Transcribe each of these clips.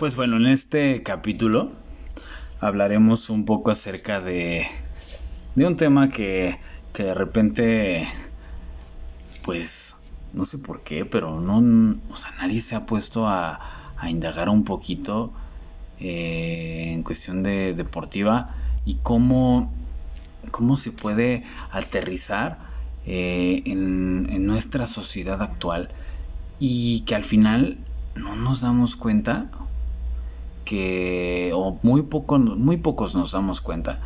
Pues bueno, en este capítulo hablaremos un poco acerca de, de un tema que, que de repente, pues, no sé por qué, pero no, o sea, nadie se ha puesto a, a indagar un poquito eh, en cuestión de deportiva y cómo, cómo se puede aterrizar eh, en, en nuestra sociedad actual y que al final no nos damos cuenta que, o muy, poco, muy pocos nos damos cuenta,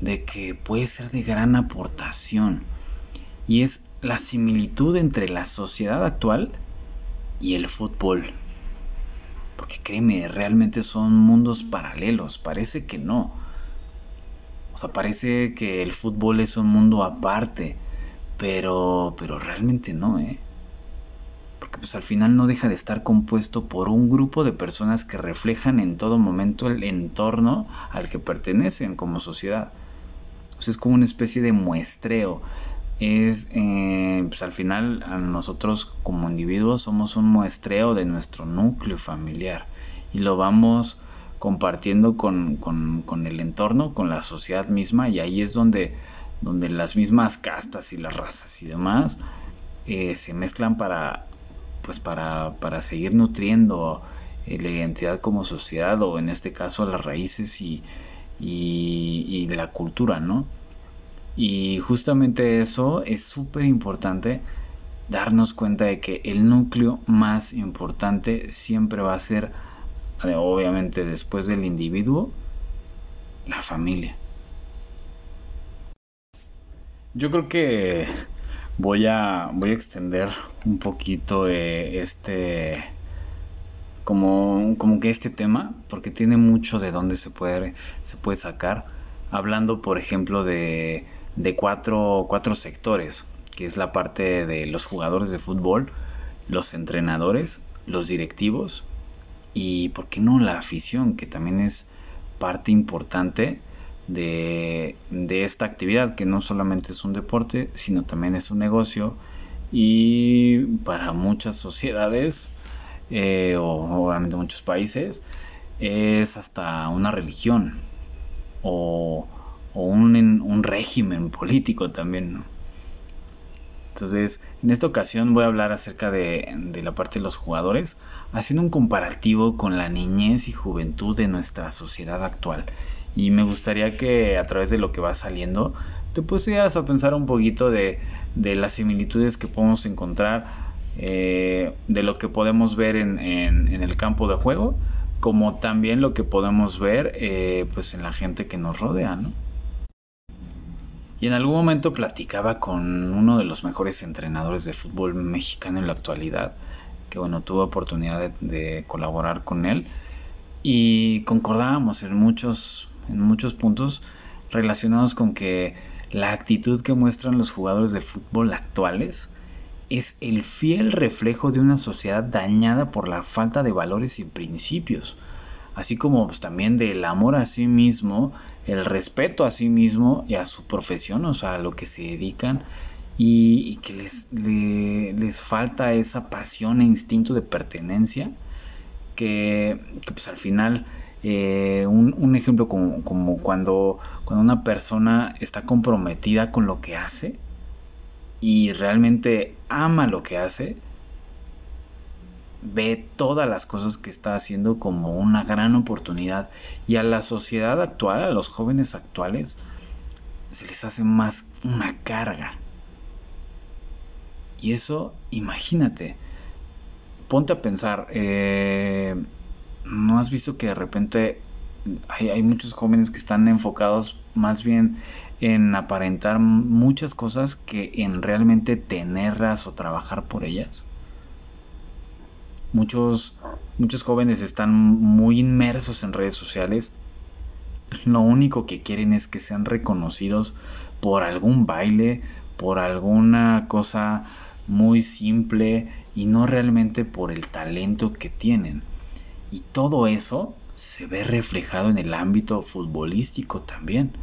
de que puede ser de gran aportación. Y es la similitud entre la sociedad actual y el fútbol. Porque créeme, realmente son mundos paralelos. Parece que no. O sea, parece que el fútbol es un mundo aparte. Pero, pero realmente no, ¿eh? Pues al final no deja de estar compuesto por un grupo de personas que reflejan en todo momento el entorno al que pertenecen como sociedad. Pues es como una especie de muestreo. Es, eh, pues al final nosotros como individuos somos un muestreo de nuestro núcleo familiar y lo vamos compartiendo con, con, el entorno, con la sociedad misma y ahí es donde, donde las mismas castas y las razas y demás eh, se mezclan para pues para, para seguir nutriendo eh, la identidad como sociedad o en este caso las raíces y, y, la cultura, ¿no? Y justamente eso es súper importante darnos cuenta de que el núcleo más importante siempre va a ser, eh, obviamente después del individuo, la familia. Yo creo que voy a, voy a extender un poquito eh, este como, como que este tema porque tiene mucho de dónde se puede se puede sacar hablando por ejemplo de, de cuatro, cuatro sectores que es la parte de los jugadores de fútbol los entrenadores los directivos y por qué no la afición que también es parte importante de, esta actividad, que no solamente es un deporte, sino también es un negocio y para muchas sociedades eh, o obviamente muchos países es hasta una religión o, un, un, régimen político también. Entonces, en esta ocasión voy a hablar acerca de, de, la parte de los jugadores, haciendo un comparativo con la niñez y juventud de nuestra sociedad actual y me gustaría que a través de lo que va saliendo te pusieras a pensar un poquito de, las similitudes que podemos encontrar eh, de lo que podemos ver en, el campo de juego como también lo que podemos ver eh, pues en la gente que nos rodea ¿no? y en algún momento platicaba con uno de los mejores entrenadores de fútbol mexicano en la actualidad que bueno tuve oportunidad de colaborar con él y concordábamos en muchos en muchos puntos relacionados con que la actitud que muestran los jugadores de fútbol actuales es el fiel reflejo de una sociedad dañada por la falta de valores y principios, así como pues, también del amor a sí mismo, el respeto a sí mismo y a su profesión, o sea, a lo que se dedican, y, que les, les falta esa pasión e instinto de pertenencia que, que pues al final eh, un, ejemplo como, cuando, cuando una persona está comprometida con lo que hace y realmente ama lo que hace, ve todas las cosas que está haciendo como una gran oportunidad y a la sociedad actual, a los jóvenes actuales, se les hace más una carga. Y eso, imagínate, ponte a pensar, eh, ¿no has visto que de repente hay, muchos jóvenes que están enfocados más bien en aparentar muchas cosas que en realmente tenerlas o trabajar por ellas? Muchos, muchos jóvenes están muy inmersos en redes sociales. Lo único que quieren es que sean reconocidos por algún baile, por alguna cosa muy simple y no realmente por el talento que tienen. Y todo eso se ve reflejado en el ámbito futbolístico también.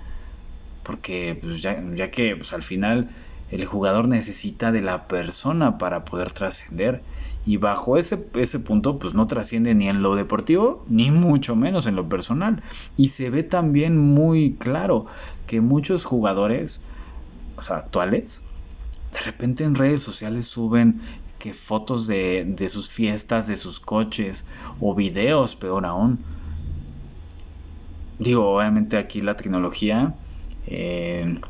Porque pues, ya, que pues, al final el jugador necesita de la persona para poder trascender Y bajo ese, ese punto, pues no trasciende ni en lo deportivo, ni mucho menos en lo personal. Y se ve también muy claro que muchos jugadores, o sea, actuales, de repente en redes sociales suben que fotos de, de sus fiestas, de sus coches, o videos, peor aún. Digo, obviamente aquí la tecnología eh,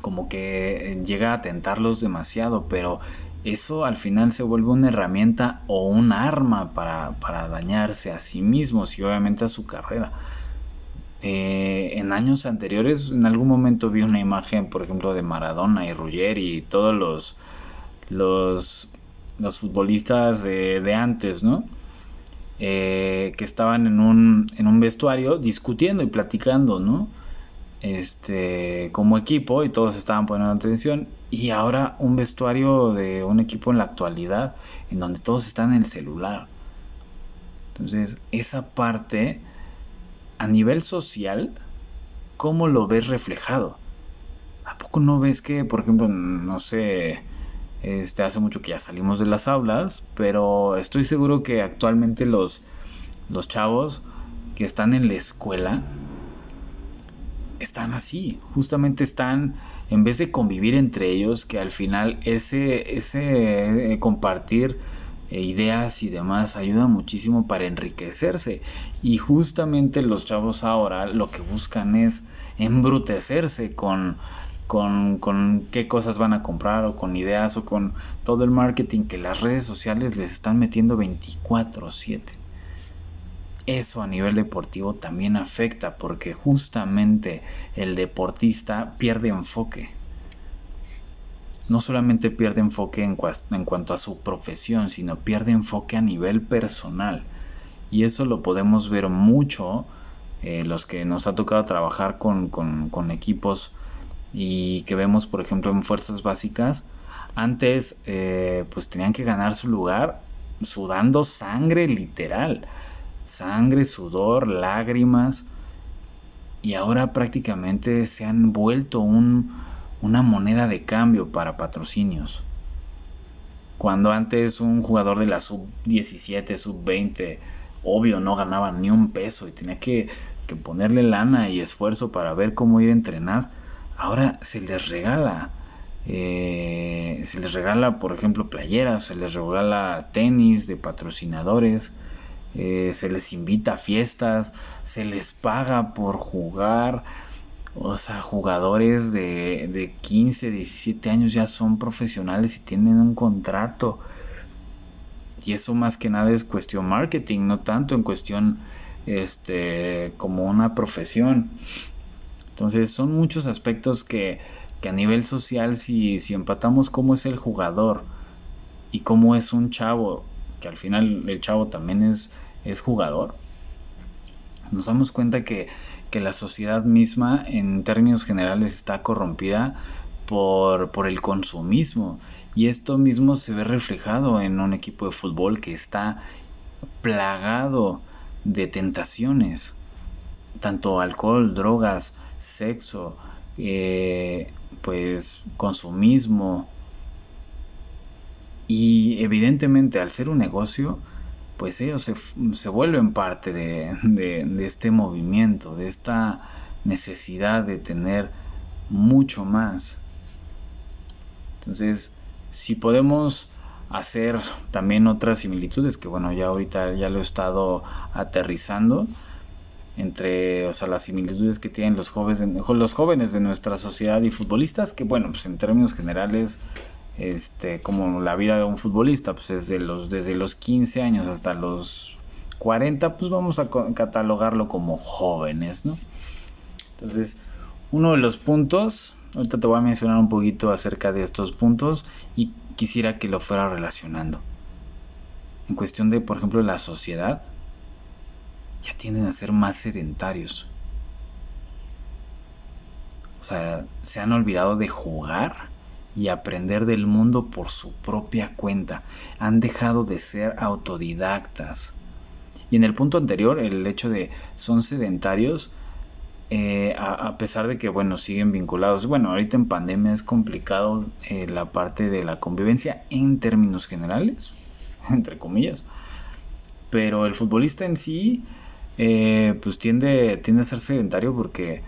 como que llega a tentarlos demasiado, pero eso al final se vuelve una herramienta o un arma para, dañarse a sí mismos y obviamente a su carrera. Eh, en años anteriores, en algún momento vi una imagen, por ejemplo, de Maradona y Ruggeri y todos los, los, los futbolistas de, antes, ¿no? Eh, que estaban en un, en un vestuario discutiendo y platicando, ¿no? este, como equipo y todos estaban poniendo atención. Y ahora un vestuario de un equipo en la actualidad en donde todos están en el celular. Entonces, esa parte a nivel social, ¿cómo lo ves reflejado? ¿A poco no ves que, por ejemplo, no sé, este, hace mucho que ya salimos de las aulas, pero estoy seguro que actualmente los, los chavos que están en la escuela están así, justamente están, en vez de convivir entre ellos, que al final ese, ese eh, compartir eh, ideas y demás ayuda muchísimo para enriquecerse. Y justamente los chavos ahora lo que buscan es embrutecerse con, con, con, qué cosas van a comprar o con ideas o con todo el marketing que las redes sociales les están metiendo 24/7 eso a nivel deportivo también afecta porque justamente el deportista pierde enfoque. No solamente pierde enfoque en, cuanto a su profesión, sino pierde enfoque a nivel personal. Y eso lo podemos ver mucho eh, los que nos ha tocado trabajar con, equipos y que vemos, por ejemplo, en fuerzas básicas. Antes, eh, pues tenían que ganar su lugar sudando sangre literal sangre, sudor, lágrimas, y ahora prácticamente se han vuelto una moneda de cambio para patrocinios. Cuando antes un jugador de la sub-17, sub-20, obvio no ganaba ni un peso y tenía que, ponerle lana y esfuerzo para ver cómo ir a entrenar, ahora se les regala. Eh, se les regala, por ejemplo, playeras, se les regala tenis de patrocinadores, eh, se les invita a fiestas, se les paga por jugar. O sea, jugadores de, de 15, 17 años ya son profesionales y tienen un contrato. Y eso más que nada es cuestión marketing, no tanto en cuestión este como una profesión. Entonces son muchos aspectos que, que a nivel social si, si empatamos cómo es el jugador y cómo es un chavo que al final el chavo también es, es jugador, nos damos cuenta que, la sociedad misma en términos generales está corrompida por, por el consumismo. Y esto mismo se ve reflejado en un equipo de fútbol que está plagado de tentaciones, tanto alcohol, drogas, sexo, eh, pues consumismo, y evidentemente al ser un negocio, pues ellos se, vuelven parte de, de, este movimiento, de esta necesidad de tener mucho más. Entonces, si podemos hacer también otras similitudes, que bueno, ya ahorita ya lo he estado aterrizando, entre o sea, las similitudes que tienen los jóvenes, los jóvenes de nuestra sociedad y futbolistas, que bueno, pues en términos generales este, como la vida de un futbolista, pues desde los, desde los 15 años hasta los 40, pues vamos a catalogarlo como jóvenes, ¿no? Entonces, uno de los puntos, ahorita te voy a mencionar un poquito acerca de estos puntos y quisiera que lo fuera relacionando. En cuestión de, por ejemplo, la sociedad, ya tienden a ser más sedentarios. O sea, se han olvidado de jugar y aprender del mundo por su propia cuenta. Han dejado de ser autodidactas. Y en el punto anterior, el hecho de son sedentarios, eh, a, pesar de que, bueno, siguen vinculados. Bueno, ahorita en pandemia es complicado eh, la parte de la convivencia en términos generales. entre comillas. Pero el futbolista en sí, eh, pues tiende, tiende a ser sedentario porque,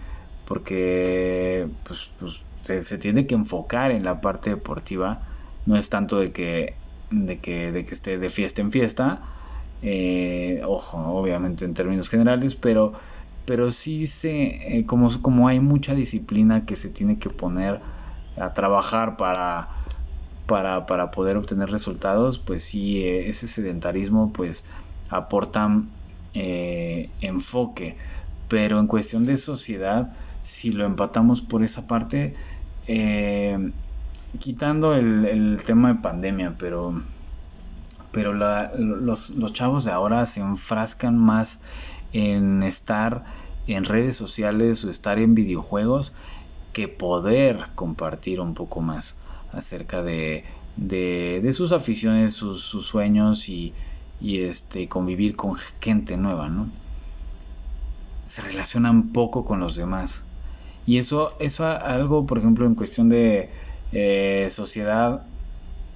porque pues, pues se, tiene que enfocar en la parte deportiva. No es tanto de que, de que, de que esté de fiesta en fiesta, eh, ojo, obviamente en términos generales, pero, pero sí se, eh, como, como hay mucha disciplina que se tiene que poner a trabajar para, para, para poder obtener resultados, pues sí, eh, ese sedentarismo pues aporta enfoque, pero en cuestión de sociedad, si lo empatamos por esa parte, quitando el, el tema de pandemia, pero pero los, los, chavos de ahora se enfrascan más en estar en redes sociales o estar en videojuegos que poder compartir un poco más acerca de, de, sus aficiones, sus, sueños y, y, este, convivir con gente nueva, ¿no? Se relacionan poco con los demás. Y eso, eso algo, por ejemplo, en cuestión de eh, sociedad,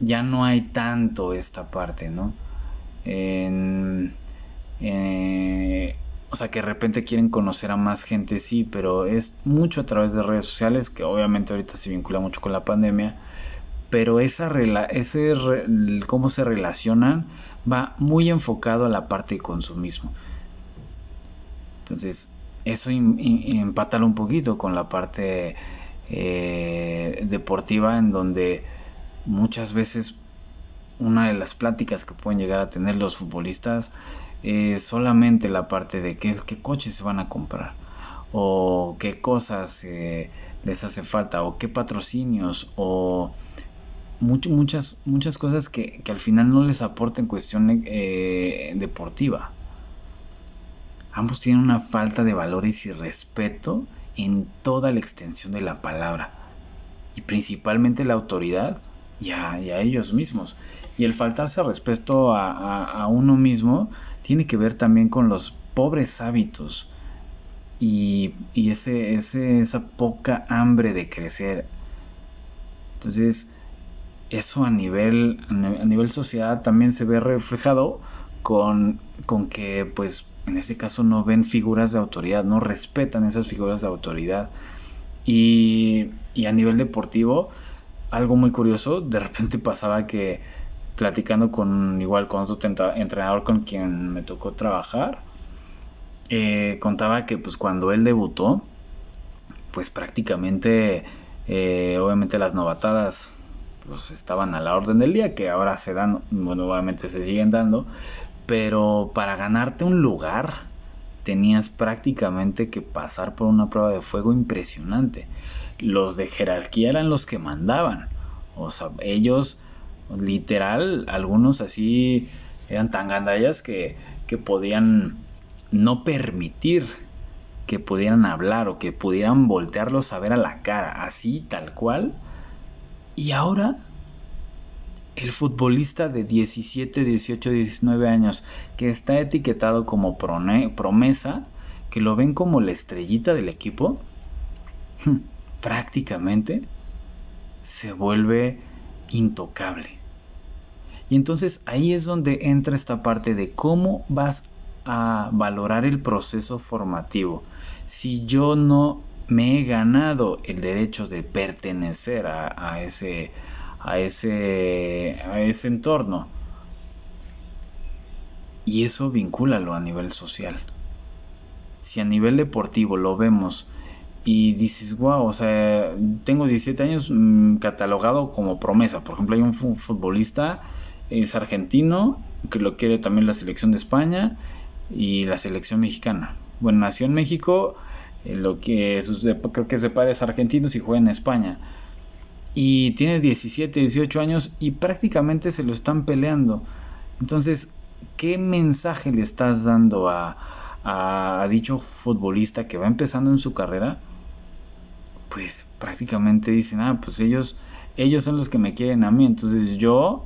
ya no hay tanto esta parte, ¿no? Eh, o sea, que de repente quieren conocer a más gente, sí, pero es mucho a través de redes sociales, que obviamente ahorita se vincula mucho con la pandemia, pero esa ese cómo se relacionan va muy enfocado a la parte de consumismo. Entonces, eso empátalo un poquito con la parte eh, deportiva en donde muchas veces una de las pláticas que pueden llegar a tener los futbolistas es solamente la parte de qué, qué coches se van a comprar o qué cosas eh, les hace falta o qué patrocinios o muchas, muchas cosas que, al final no les aporten cuestión eh, deportiva. Ambos tienen una falta de valores y respeto en toda la extensión de la palabra y principalmente la autoridad y a, ellos mismos. Y el faltarse respeto a, uno mismo tiene que ver también con los pobres hábitos y, ese, ese, esa poca hambre de crecer. Entonces, eso a nivel, a nivel sociedad también se ve reflejado con, con que, pues, en este caso no ven figuras de autoridad, no respetan esas figuras de autoridad. Y, y a nivel deportivo, algo muy curioso, de repente pasaba que platicando con igual con otro entrenador con quien me tocó trabajar, eh, contaba que pues cuando él debutó, pues prácticamente, eh, obviamente las novatadas pues estaban a la orden del día, que ahora se dan, bueno, obviamente se siguen dando, pero para ganarte un lugar tenías prácticamente que pasar por una prueba de fuego impresionante los de jerarquía eran los que mandaban. O sea, ellos, literal, algunos así eran tan gandallas que, que podían no permitir que pudieran hablar o que pudieran voltearlos a ver a la cara, así tal cual. Y ahora el futbolista de 17, 18, 19 años que está etiquetado como promesa, que lo ven como la estrellita del equipo, prácticamente se vuelve intocable. Y entonces ahí es donde entra esta parte de cómo vas a valorar el proceso formativo. Si yo no me he ganado el derecho de pertenecer a, ese, a, ese, a ese entorno. Y eso vincúlalo a nivel social. Si a nivel deportivo lo vemos y dices, wow, o sea, tengo 17 años mm, catalogado como promesa. Por ejemplo, hay un futbolista, es argentino, que lo quiere también la selección de España y la selección mexicana. Bueno, nació en México, lo que creo que es de padres argentinos y juega en España. Y tiene 17, 18 años y prácticamente se lo están peleando. Entonces, ¿qué mensaje le estás dando a, a dicho futbolista que va empezando en su carrera? pues prácticamente dicen, ah, pues ellos, ellos son los que me quieren a mí, entonces yo,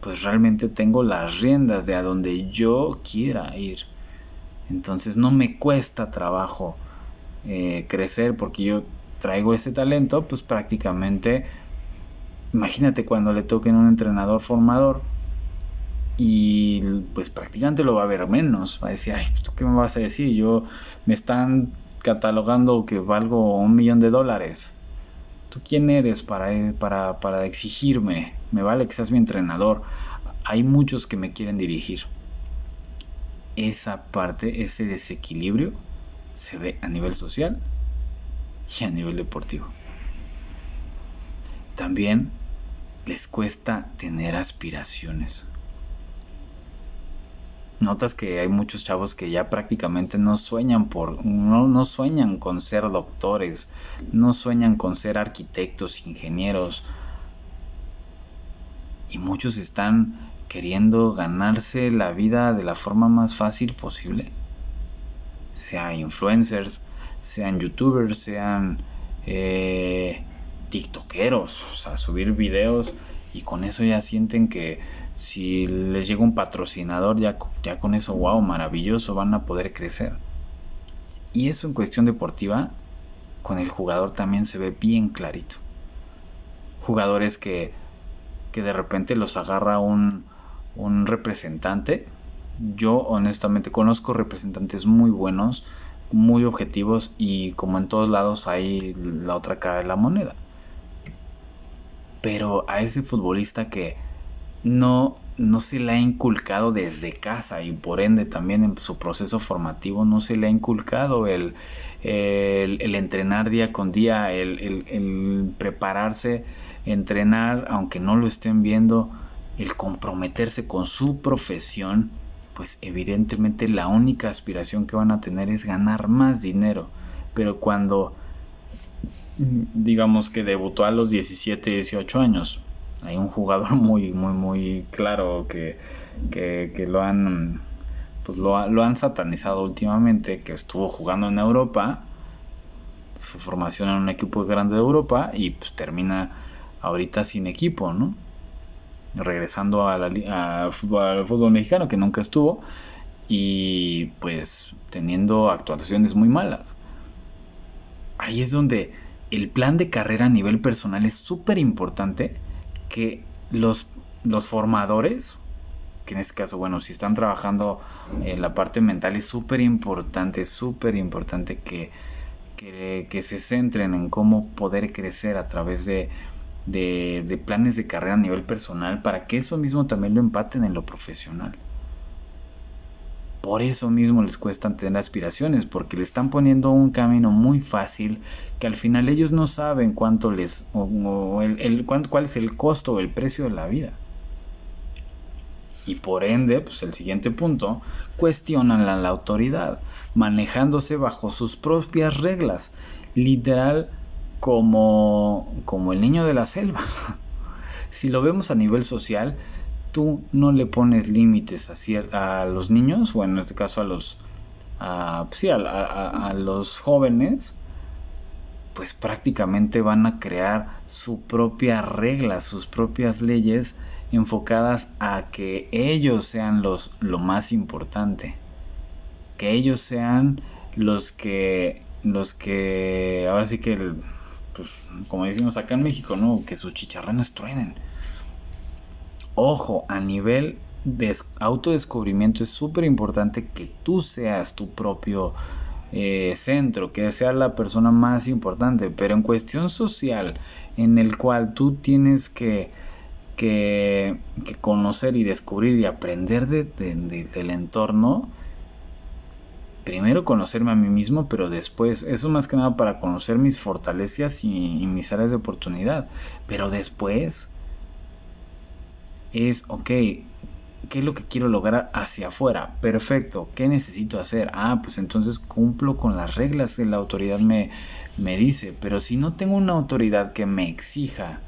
pues realmente tengo las riendas de a donde yo quiera ir. Entonces no me cuesta trabajo eh, crecer porque yo traigo ese talento, pues prácticamente, imagínate cuando le toquen un entrenador formador, y pues prácticamente lo va a ver menos. Va a decir, ay, ¿tú qué me vas a decir? Yo me están catalogando que valgo un millón de dólares. ¿Tú quién eres para, para, para exigirme? Me vale que seas mi entrenador. Hay muchos que me quieren dirigir. Esa parte, ese desequilibrio, se ve a nivel social y a nivel deportivo. También les cuesta tener aspiraciones notas que hay muchos chavos que ya prácticamente no sueñan por no, no sueñan con ser doctores, no sueñan con ser arquitectos, ingenieros. Y muchos están queriendo ganarse la vida de la forma más fácil posible. Sea influencers, sean youtubers, sean eh, tiktokeros, o sea, subir videos y con eso ya sienten que si les llega un patrocinador, ya, ya con eso, wow, maravilloso, van a poder crecer. Y eso en cuestión deportiva, con el jugador también se ve bien clarito. Jugadores que, que de repente los agarra un, un representante. Yo honestamente conozco representantes muy buenos, muy objetivos y como en todos lados hay la otra cara de la moneda. Pero a ese futbolista que no, no se le ha inculcado desde casa y por ende también en su proceso formativo no se le ha inculcado el, el, entrenar día con día, el, el, prepararse, entrenar aunque no lo estén viendo, el comprometerse con su profesión, pues evidentemente la única aspiración que van a tener es ganar más dinero. Pero cuando digamos que debutó a los 17, 18 años, hay un jugador muy, muy, muy claro que, que, lo han pues lo, lo, han satanizado últimamente, que estuvo jugando en Europa, su formación en un equipo grande de Europa y pues termina ahorita sin equipo, ¿no? Regresando a al fútbol mexicano que nunca estuvo y pues teniendo actuaciones muy malas. Ahí es donde el plan de carrera a nivel personal es súper importante que los, los formadores, que en este caso, bueno, si están trabajando en la parte mental, es súper importante, súper importante que, que, se centren en cómo poder crecer a través de, de, planes de carrera a nivel personal para que eso mismo también lo empaten en lo profesional. Por eso mismo les cuesta tener aspiraciones, porque le están poniendo un camino muy fácil que al final ellos no saben cuánto les o, el, cuál es el costo o el precio de la vida. Y por ende, pues el siguiente punto, cuestionan la, la autoridad, manejándose bajo sus propias reglas, literal como, como el niño de la selva. si lo vemos a nivel social, tú no le pones límites a, a los niños, o en este caso a los, a, pues a, los jóvenes, pues prácticamente van a crear su propia regla, sus propias leyes enfocadas a que ellos sean los lo más importante, que ellos sean los que los que ahora sí que pues como decimos acá en México, ¿no? Que sus chicharrones truenen Ojo, a nivel de autodescubrimiento es súper importante que tú seas tu propio eh, centro, que seas la persona más importante, pero en cuestión social, en el cual tú tienes que, que, conocer y descubrir y aprender de, del entorno, primero conocerme a mí mismo, pero después, eso más que nada para conocer mis fortalezas y mis áreas de oportunidad, pero después es, ok, ¿qué es lo que quiero lograr hacia afuera? Perfecto, ¿qué necesito hacer? Ah, pues entonces cumplo con las reglas que la autoridad me, me dice, pero si no tengo una autoridad que me exija,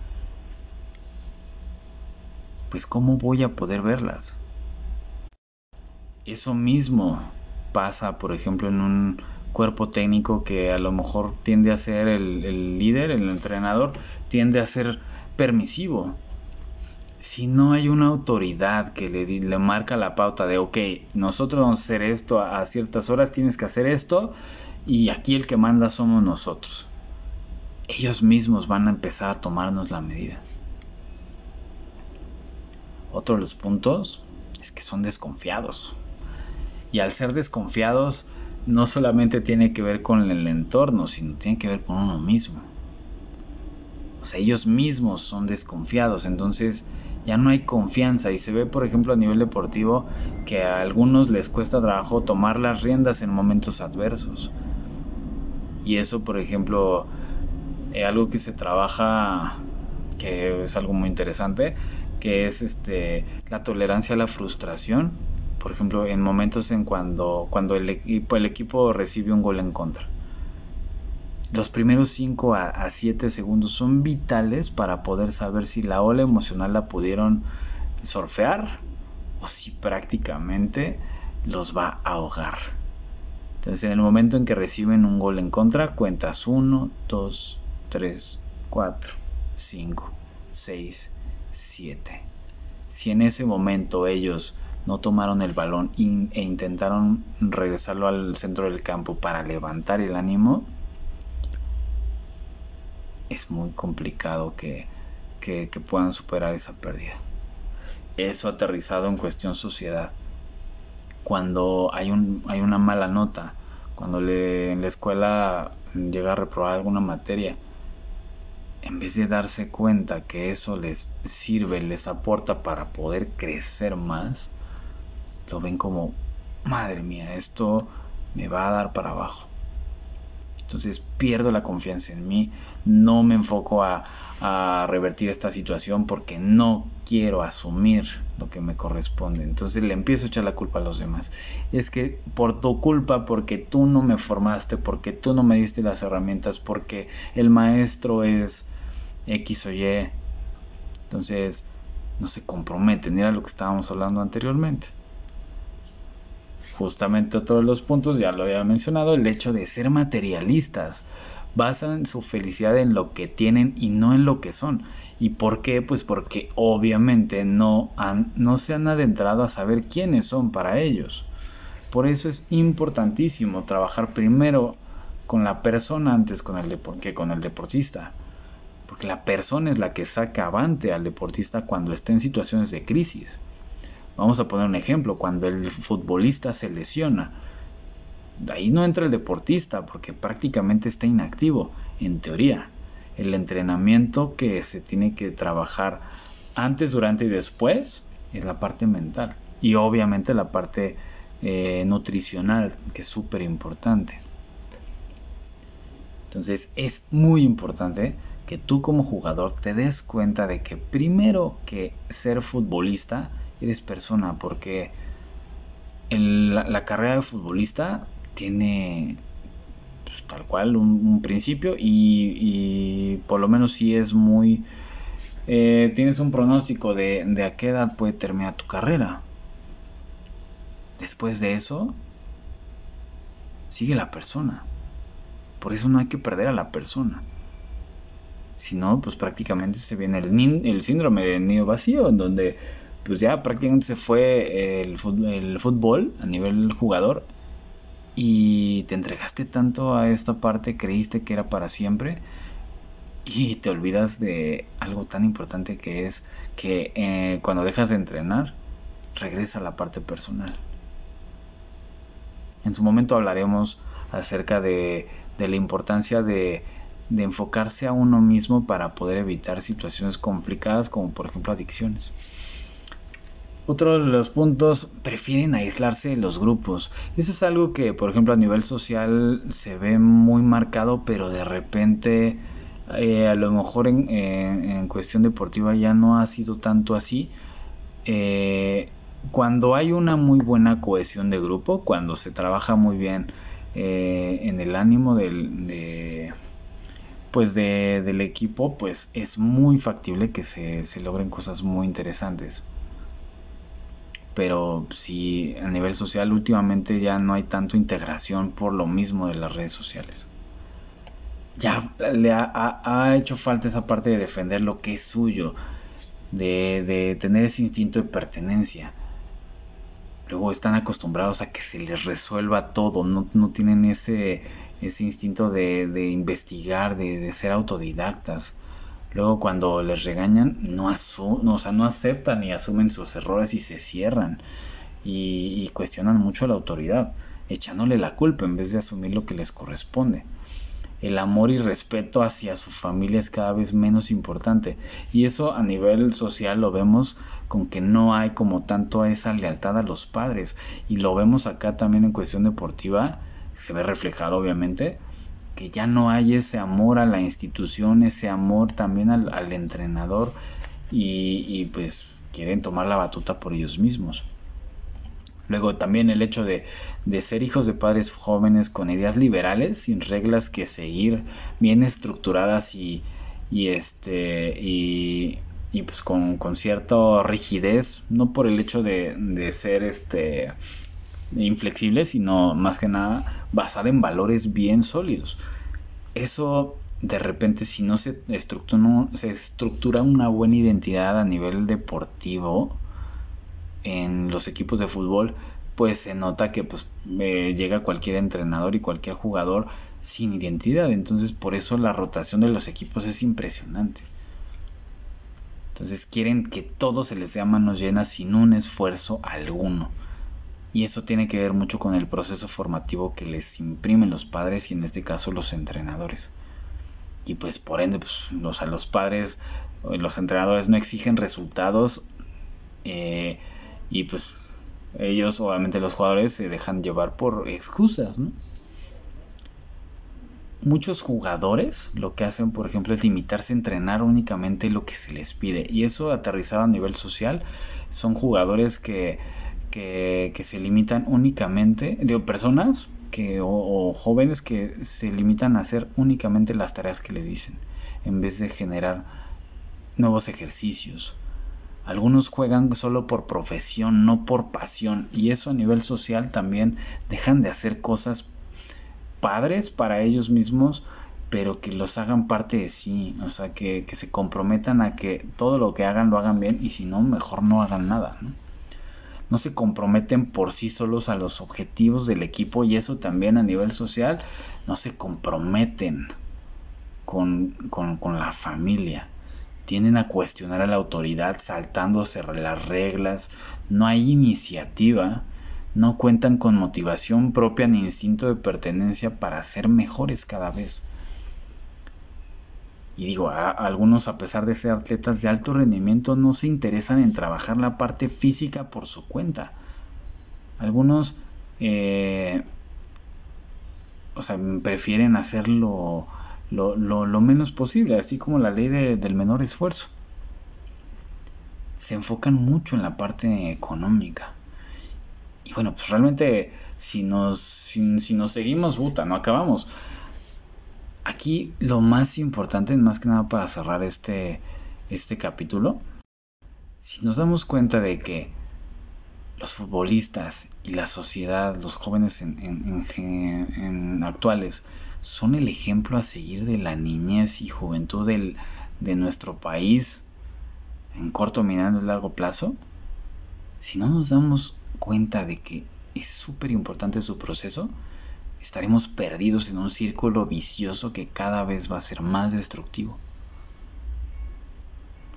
pues ¿cómo voy a poder verlas? Eso mismo pasa, por ejemplo, en un cuerpo técnico que a lo mejor tiende a ser el, líder, el entrenador, tiende a ser permisivo si no hay una autoridad que le, le marca la pauta de, ok, nosotros vamos a hacer esto a, ciertas horas, tienes que hacer esto, y aquí el que manda somos nosotros. Ellos mismos van a empezar a tomarnos la medida. Otro de los puntos es que son desconfiados. Y al ser desconfiados, no solamente tiene que ver con el entorno, sino tiene que ver con uno mismo. O sea, ellos mismos son desconfiados, entonces ya no hay confianza y se ve, por ejemplo, a nivel deportivo que a algunos les cuesta trabajo tomar las riendas en momentos adversos. Y eso, por ejemplo, es algo que se trabaja, que es algo muy interesante, que es este la tolerancia a la frustración por ejemplo, en momentos en cuando, cuando el, equipo, el equipo recibe un gol en contra. Los primeros 5 a 7 segundos son vitales para poder saber si la ola emocional la pudieron surfear o si prácticamente los va a ahogar. Entonces, en el momento en que reciben un gol en contra, cuentas 1, 2, 3, 4, 5, 6, 7. Si en ese momento ellos no tomaron el balón e intentaron regresarlo al centro del campo para levantar el ánimo, es muy complicado que, que, puedan superar esa pérdida. Eso aterrizado en cuestión sociedad. Cuando hay, un, hay una mala nota, cuando le, en la escuela llega a reprobar alguna materia, en vez de darse cuenta que eso les sirve, les aporta para poder crecer más, lo ven como, madre mía, esto me va a dar para abajo. Entonces pierdo la confianza en mí, no me enfoco a, a, revertir esta situación porque no quiero asumir lo que me corresponde. Entonces le empiezo a echar la culpa a los demás. Es que por tu culpa, porque tú no me formaste, porque tú no me diste las herramientas, porque el maestro es X o Y. Entonces no se comprometen, era lo que estábamos hablando anteriormente justamente de los puntos, ya lo había mencionado, el hecho de ser materialistas. Basan su felicidad en lo que tienen y no en lo que son. ¿Y por qué? Pues porque obviamente no, han, no se han adentrado a saber quiénes son para ellos. Por eso es importantísimo trabajar primero con la persona antes con el que con el deportista. Porque la persona es la que saca avante al deportista cuando está en situaciones de crisis. Vamos a poner un ejemplo, cuando el futbolista se lesiona, ahí no entra el deportista porque prácticamente está inactivo, en teoría. El entrenamiento que se tiene que trabajar antes, durante y después es la parte mental. Y obviamente la parte eh, nutricional, que es súper importante. Entonces es muy importante que tú como jugador te des cuenta de que primero que ser futbolista, eres persona, porque la, carrera de futbolista tiene pues, tal cual un, principio y, por lo menos si es muy... Eh, tienes un pronóstico de, de a qué edad puede terminar tu carrera. Después de eso, sigue la persona. Por eso no hay que perder a la persona. Si no, pues prácticamente se viene el, el síndrome de nido vacío, en donde pues ya prácticamente se fue el fútbol, a nivel jugador y te entregaste tanto a esta parte, creíste que era para siempre y te olvidas de algo tan importante que es que eh, cuando dejas de entrenar, regresa a la parte personal. En su momento hablaremos acerca de, la importancia de enfocarse a uno mismo para poder evitar situaciones complicadas como por ejemplo adicciones. Otro de los puntos, prefieren aislarse de los grupos. Eso es algo que, por ejemplo, a nivel social se ve muy marcado, pero de repente, eh, a lo mejor en, cuestión deportiva ya no ha sido tanto así. Eh, cuando hay una muy buena cohesión de grupo, cuando se trabaja muy bien eh, en el ánimo pues del equipo, pues es muy factible que se logren cosas muy interesantes pero si a nivel social últimamente ya no hay tanto integración por lo mismo de las redes sociales. Ya le ha, hecho falta esa parte de defender lo que es suyo, de, tener ese instinto de pertenencia. Luego están acostumbrados a que se les resuelva todo, no, tienen ese, ese instinto de, investigar, de, de ser autodidactas. Luego cuando les regañan, no, asu o sea, no aceptan y asumen sus errores y se cierran y, y cuestionan mucho a la autoridad, echándole la culpa en vez de asumir lo que les corresponde el amor y respeto hacia su familia es cada vez menos importante. Y eso a nivel social lo vemos con que no hay como tanto esa lealtad a los padres. Y lo vemos acá también en cuestión deportiva, se ve reflejado obviamente, que ya no hay ese amor a la institución, ese amor también al, entrenador y, pues quieren tomar la batuta por ellos mismos. Luego también el hecho de, ser hijos de padres jóvenes con ideas liberales, sin reglas que seguir, bien estructuradas y, este y, pues con, cierta rigidez, no por el hecho de, de ser este inflexible, sino más que nada basada en valores bien sólidos. Eso de repente si no se estructura, una buena identidad a nivel deportivo, en los equipos de fútbol, pues se nota que pues llega cualquier entrenador y cualquier jugador sin identidad. Entonces por eso la rotación de los equipos es impresionante. Entonces quieren que todo se les dé a manos llenas sin un esfuerzo alguno. Y eso tiene que ver mucho con el proceso formativo que les imprimen los padres y en este caso los entrenadores. Y pues por ende, pues, los, a los padres, los entrenadores no exigen resultados eh, y pues ellos, obviamente los jugadores, se dejan llevar por excusas, ¿no? Muchos jugadores lo que hacen, por ejemplo, es limitarse a entrenar únicamente lo que se les pide. Y eso aterrizado a nivel social, son jugadores que, que, se limitan únicamente, digo, personas que, o jóvenes que se limitan a hacer únicamente las tareas que les dicen, en vez de generar nuevos ejercicios, algunos juegan solo por profesión, no por pasión. Y eso a nivel social también dejan de hacer cosas padres para ellos mismos, pero que los hagan parte de sí. O sea, que, se comprometan a que todo lo que hagan lo hagan bien y si no, mejor no hagan nada. ¿no? No se comprometen por sí solos a los objetivos del equipo y eso también a nivel social no se comprometen con, con, con la familia tienden a cuestionar a la autoridad saltándose las reglas, no hay iniciativa, no cuentan con motivación propia ni instinto de pertenencia para ser mejores cada vez. Y digo, algunos a pesar de ser atletas de alto rendimiento no se interesan en trabajar la parte física por su cuenta. Algunos, eh, o sea, prefieren hacerlo lo, lo, menos posible, así como la ley del menor esfuerzo. Se enfocan mucho en la parte económica. Y bueno, pues realmente si nos, si, nos seguimos, puta, no acabamos. Aquí lo más importante, más que nada para cerrar este, este capítulo, si nos damos cuenta de que los futbolistas y la sociedad, los jóvenes en, en, en actuales, son el ejemplo a seguir de la niñez y juventud del, de nuestro país en corto, mediano y largo plazo, si no nos damos cuenta de que es súper importante su proceso, estaremos perdidos en un círculo vicioso que cada vez va a ser más destructivo.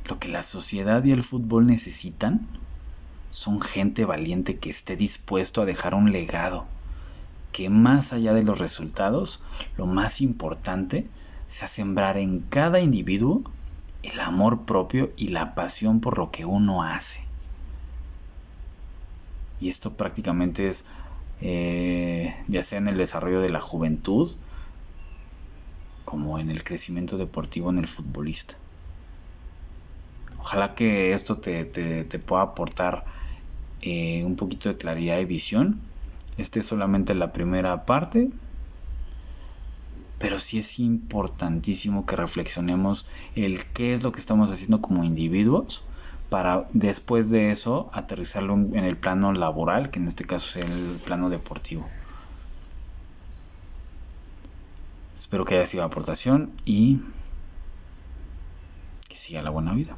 Lo que la sociedad y el fútbol necesitan son gente valiente que esté dispuesto a dejar un legado que más allá de los resultados, lo más importante sea sembrar en cada individuo el amor propio y la pasión por lo que uno hace. Y esto prácticamente es eh, ya sea en el desarrollo de la juventud como en el crecimiento deportivo en el futbolista. Ojalá que esto te, pueda aportar eh, un poquito de claridad y visión esta es solamente la primera parte, pero sí es importantísimo que reflexionemos el qué es lo que estamos haciendo como individuos para después de eso aterrizarlo en el plano laboral, que en este caso es el plano deportivo. Espero que haya sido aportación y que siga la buena vida.